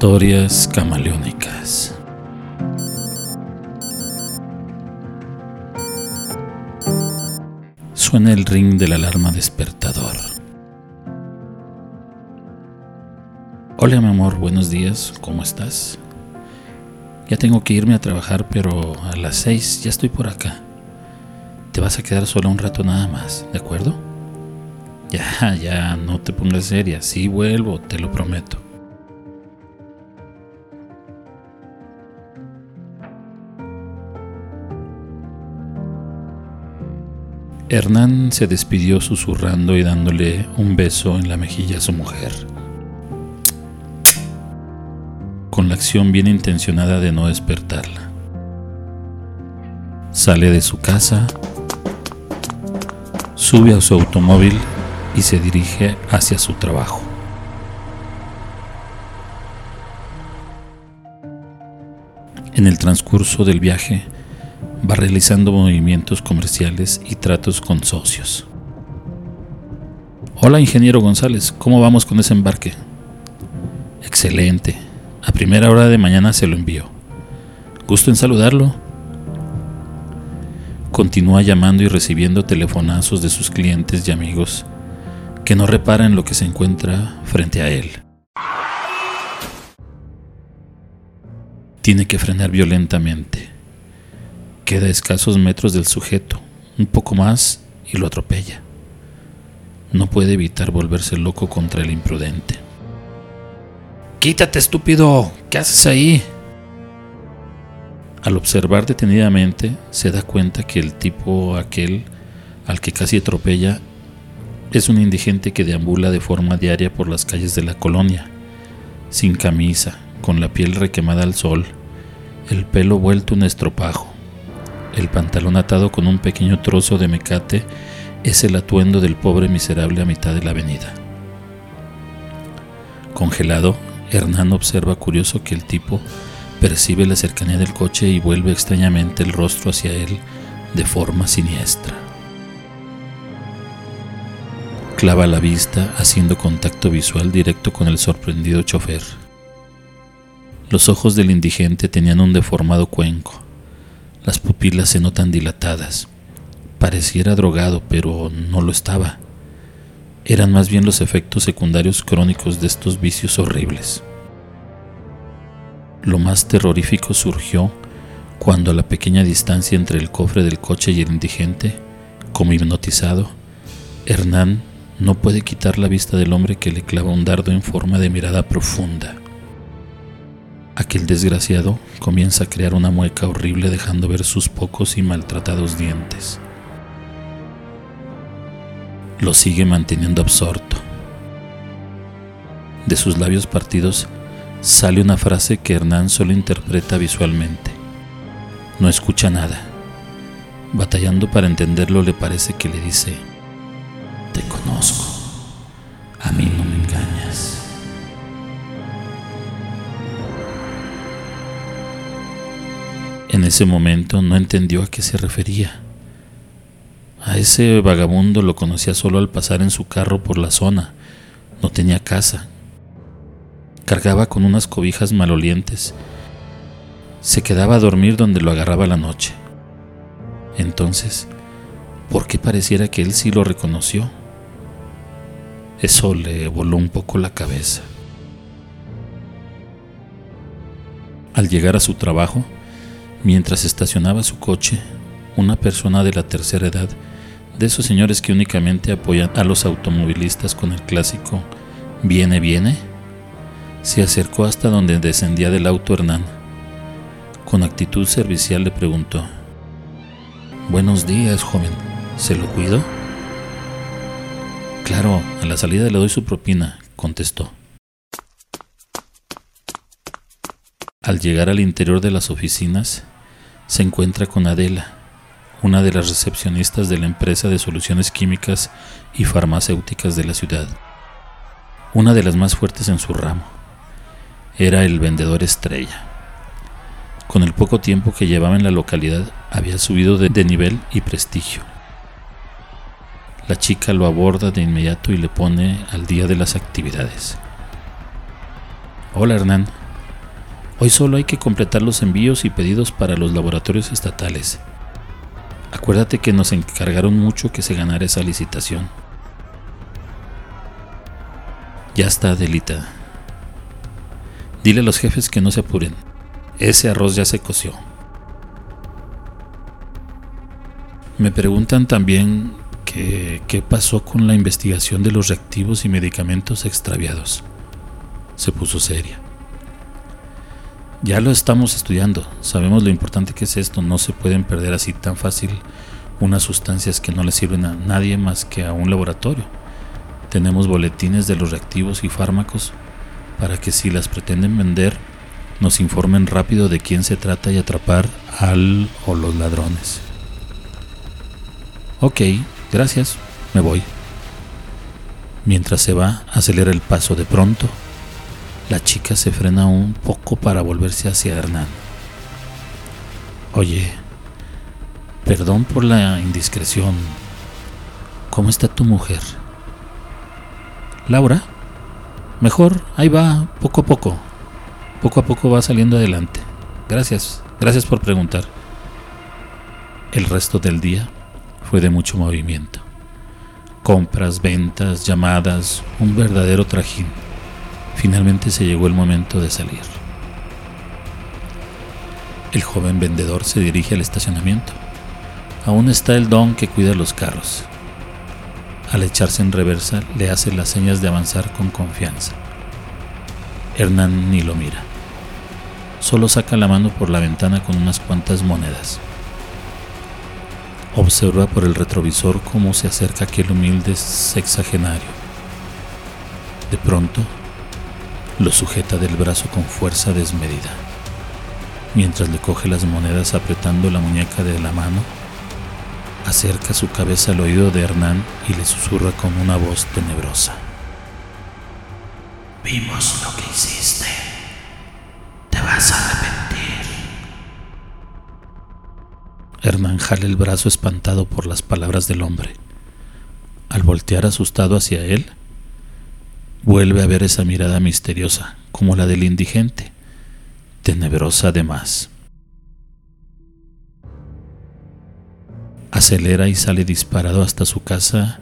Historias camaleónicas. Suena el ring de la alarma despertador. Hola mi amor, buenos días, ¿cómo estás? Ya tengo que irme a trabajar, pero a las seis ya estoy por acá. Te vas a quedar sola un rato nada más, ¿de acuerdo? Ya, ya, no te pongas seria, sí vuelvo, te lo prometo. Hernán se despidió susurrando y dándole un beso en la mejilla a su mujer. Con la acción bien intencionada de no despertarla. Sale de su casa, sube a su automóvil y se dirige hacia su trabajo. En el transcurso del viaje, va realizando movimientos comerciales y tratos con socios. Hola, ingeniero González, ¿cómo vamos con ese embarque? Excelente. A primera hora de mañana se lo envío. Gusto en saludarlo. Continúa llamando y recibiendo telefonazos de sus clientes y amigos que no reparan lo que se encuentra frente a él. Tiene que frenar violentamente Queda a escasos metros del sujeto, un poco más y lo atropella. No puede evitar volverse loco contra el imprudente. Quítate, estúpido. ¿Qué haces ahí? Al observar detenidamente, se da cuenta que el tipo aquel al que casi atropella es un indigente que deambula de forma diaria por las calles de la colonia, sin camisa, con la piel requemada al sol, el pelo vuelto un estropajo el pantalón atado con un pequeño trozo de mecate es el atuendo del pobre miserable a mitad de la avenida. Congelado, Hernán observa curioso que el tipo percibe la cercanía del coche y vuelve extrañamente el rostro hacia él de forma siniestra. Clava la vista haciendo contacto visual directo con el sorprendido chofer. Los ojos del indigente tenían un deformado cuenco las pupilas se notan dilatadas. Pareciera drogado, pero no lo estaba. Eran más bien los efectos secundarios crónicos de estos vicios horribles. Lo más terrorífico surgió cuando a la pequeña distancia entre el cofre del coche y el indigente, como hipnotizado, Hernán no puede quitar la vista del hombre que le clava un dardo en forma de mirada profunda. Aquel desgraciado comienza a crear una mueca horrible dejando ver sus pocos y maltratados dientes. Lo sigue manteniendo absorto. De sus labios partidos sale una frase que Hernán solo interpreta visualmente. No escucha nada. Batallando para entenderlo le parece que le dice, te conozco, a mí no me engañas. En ese momento no entendió a qué se refería. A ese vagabundo lo conocía solo al pasar en su carro por la zona. No tenía casa. Cargaba con unas cobijas malolientes. Se quedaba a dormir donde lo agarraba la noche. Entonces, ¿por qué pareciera que él sí lo reconoció? Eso le voló un poco la cabeza. Al llegar a su trabajo, Mientras estacionaba su coche, una persona de la tercera edad, de esos señores que únicamente apoyan a los automovilistas con el clásico Viene, viene, se acercó hasta donde descendía del auto Hernán. Con actitud servicial le preguntó, Buenos días, joven, ¿se lo cuido? Claro, a la salida le doy su propina, contestó. Al llegar al interior de las oficinas, se encuentra con Adela, una de las recepcionistas de la empresa de soluciones químicas y farmacéuticas de la ciudad, una de las más fuertes en su ramo. Era el vendedor estrella. Con el poco tiempo que llevaba en la localidad, había subido de, nivel y prestigio. La chica lo aborda de inmediato y le pone al día de las actividades. Hola Hernán, Hoy solo hay que completar los envíos y pedidos para los laboratorios estatales. Acuérdate que nos encargaron mucho que se ganara esa licitación. Ya está, Delita. Dile a los jefes que no se apuren. Ese arroz ya se coció. Me preguntan también que, qué pasó con la investigación de los reactivos y medicamentos extraviados. Se puso seria. Ya lo estamos estudiando, sabemos lo importante que es esto, no se pueden perder así tan fácil unas sustancias que no le sirven a nadie más que a un laboratorio. Tenemos boletines de los reactivos y fármacos para que si las pretenden vender nos informen rápido de quién se trata y atrapar al o los ladrones. Ok, gracias, me voy. Mientras se va, acelera el paso de pronto la chica se frena un poco para volverse hacia Hernán. Oye, perdón por la indiscreción. ¿Cómo está tu mujer? Laura, mejor, ahí va, poco a poco. Poco a poco va saliendo adelante. Gracias, gracias por preguntar. El resto del día fue de mucho movimiento. Compras, ventas, llamadas, un verdadero trajín. Finalmente se llegó el momento de salir. El joven vendedor se dirige al estacionamiento. Aún está el don que cuida los carros. Al echarse en reversa, le hace las señas de avanzar con confianza. Hernán ni lo mira. Solo saca la mano por la ventana con unas cuantas monedas. Observa por el retrovisor cómo se acerca aquel humilde sexagenario. De pronto, lo sujeta del brazo con fuerza desmedida. Mientras le coge las monedas apretando la muñeca de la mano, acerca su cabeza al oído de Hernán y le susurra con una voz tenebrosa. Vimos lo que hiciste. Te vas a arrepentir. Hernán jala el brazo espantado por las palabras del hombre. Al voltear asustado hacia él, vuelve a ver esa mirada misteriosa, como la del indigente, tenebrosa además. Acelera y sale disparado hasta su casa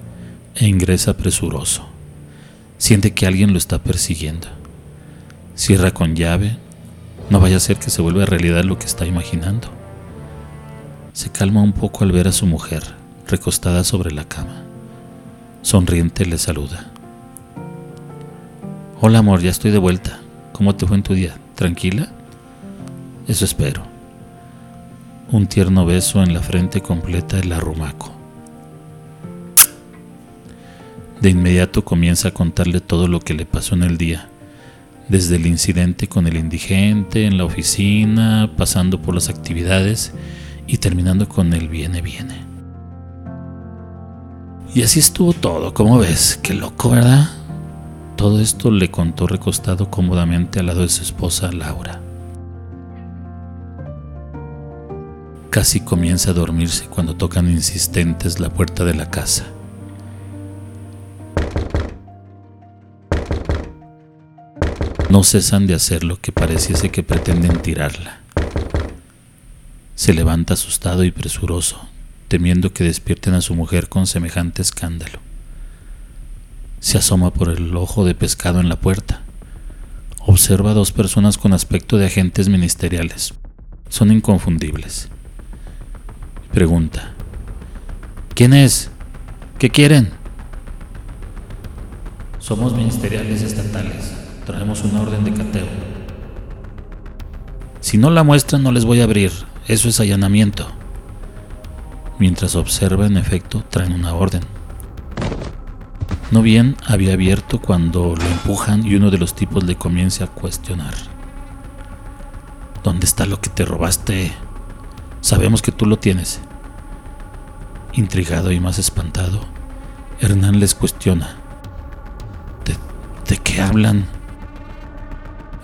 e ingresa presuroso. Siente que alguien lo está persiguiendo. Cierra con llave, no vaya a ser que se vuelva realidad lo que está imaginando. Se calma un poco al ver a su mujer recostada sobre la cama. Sonriente le saluda. Hola amor, ya estoy de vuelta. ¿Cómo te fue en tu día? ¿Tranquila? Eso espero. Un tierno beso en la frente completa el arrumaco. De inmediato comienza a contarle todo lo que le pasó en el día, desde el incidente con el indigente en la oficina, pasando por las actividades y terminando con el viene viene. Y así estuvo todo, como ves, qué loco, ¿verdad? Todo esto le contó recostado cómodamente al lado de su esposa Laura. Casi comienza a dormirse cuando tocan insistentes la puerta de la casa. No cesan de hacer lo que pareciese que pretenden tirarla. Se levanta asustado y presuroso, temiendo que despierten a su mujer con semejante escándalo. Se asoma por el ojo de pescado en la puerta. Observa a dos personas con aspecto de agentes ministeriales. Son inconfundibles. Pregunta. ¿Quién es? ¿Qué quieren? Somos ministeriales estatales. Traemos una orden de cateo. Si no la muestran no les voy a abrir. Eso es allanamiento. Mientras observa, en efecto, traen una orden. No bien había abierto cuando lo empujan y uno de los tipos le comienza a cuestionar. ¿Dónde está lo que te robaste? Sabemos que tú lo tienes. Intrigado y más espantado, Hernán les cuestiona. ¿De, ¿De, qué hablan?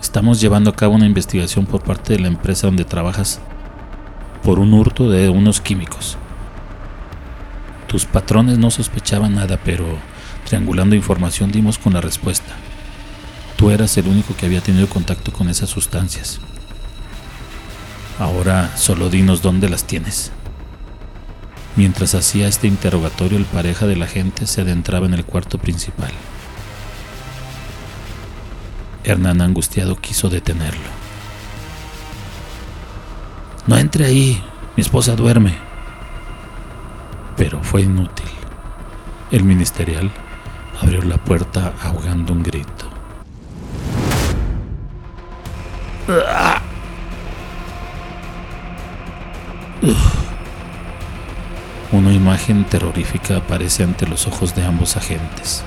Estamos llevando a cabo una investigación por parte de la empresa donde trabajas por un hurto de unos químicos. Tus patrones no sospechaban nada, pero Triangulando información dimos con la respuesta. Tú eras el único que había tenido contacto con esas sustancias. Ahora solo dinos dónde las tienes. Mientras hacía este interrogatorio, el pareja de la gente se adentraba en el cuarto principal. Hernán angustiado quiso detenerlo. No entre ahí, mi esposa duerme. Pero fue inútil. El ministerial abrió la puerta ahogando un grito. Una imagen terrorífica aparece ante los ojos de ambos agentes.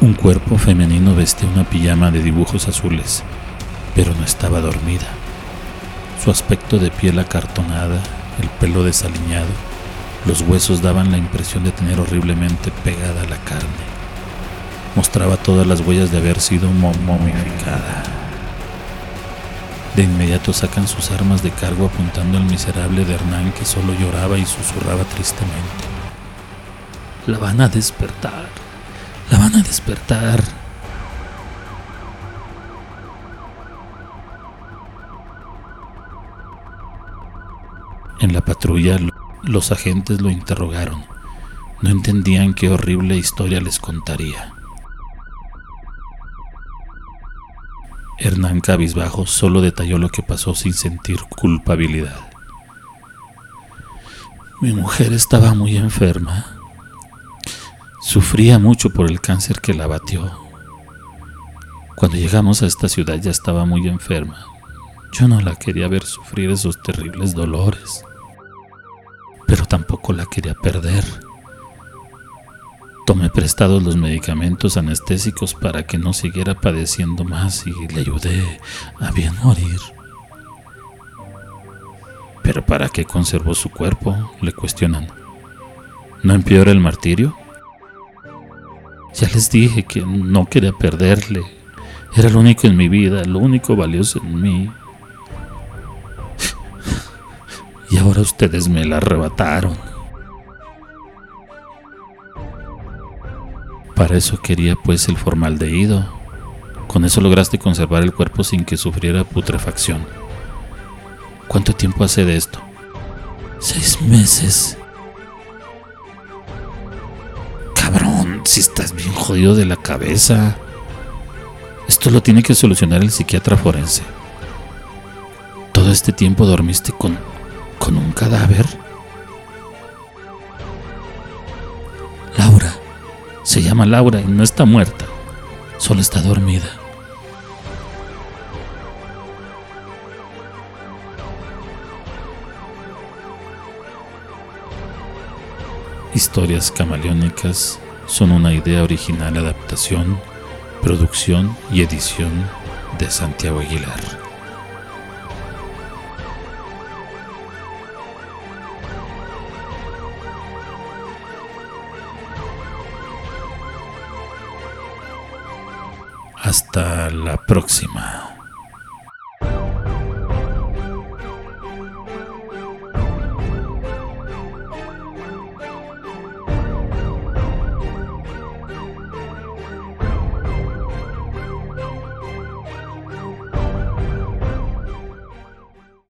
Un cuerpo femenino vestía una pijama de dibujos azules, pero no estaba dormida. Su aspecto de piel acartonada, el pelo desaliñado, los huesos daban la impresión de tener horriblemente pegada la carne. Mostraba todas las huellas de haber sido momificada. De inmediato sacan sus armas de cargo apuntando al miserable de Hernán que solo lloraba y susurraba tristemente. La van a despertar, la van a despertar. En la patrulla los agentes lo interrogaron. No entendían qué horrible historia les contaría. Hernán Cabizbajo solo detalló lo que pasó sin sentir culpabilidad. Mi mujer estaba muy enferma. Sufría mucho por el cáncer que la batió. Cuando llegamos a esta ciudad ya estaba muy enferma. Yo no la quería ver sufrir esos terribles dolores, tampoco la quería perder. Tomé prestados los medicamentos anestésicos para que no siguiera padeciendo más y le ayudé a bien morir. ¿Pero para qué conservó su cuerpo? Le cuestionan. ¿No empeora el martirio? Ya les dije que no quería perderle. Era lo único en mi vida, lo único valioso en mí. Ustedes me la arrebataron. Para eso quería pues el formaldehído. Con eso lograste conservar el cuerpo sin que sufriera putrefacción. ¿Cuánto tiempo hace de esto? Seis meses. Cabrón, si estás bien jodido de la cabeza. Esto lo tiene que solucionar el psiquiatra forense. ¿Todo este tiempo dormiste con, con un cadáver? Laura, se llama Laura y no está muerta, solo está dormida. Historias camaleónicas son una idea original, adaptación, producción y edición de Santiago Aguilar. Hasta la próxima.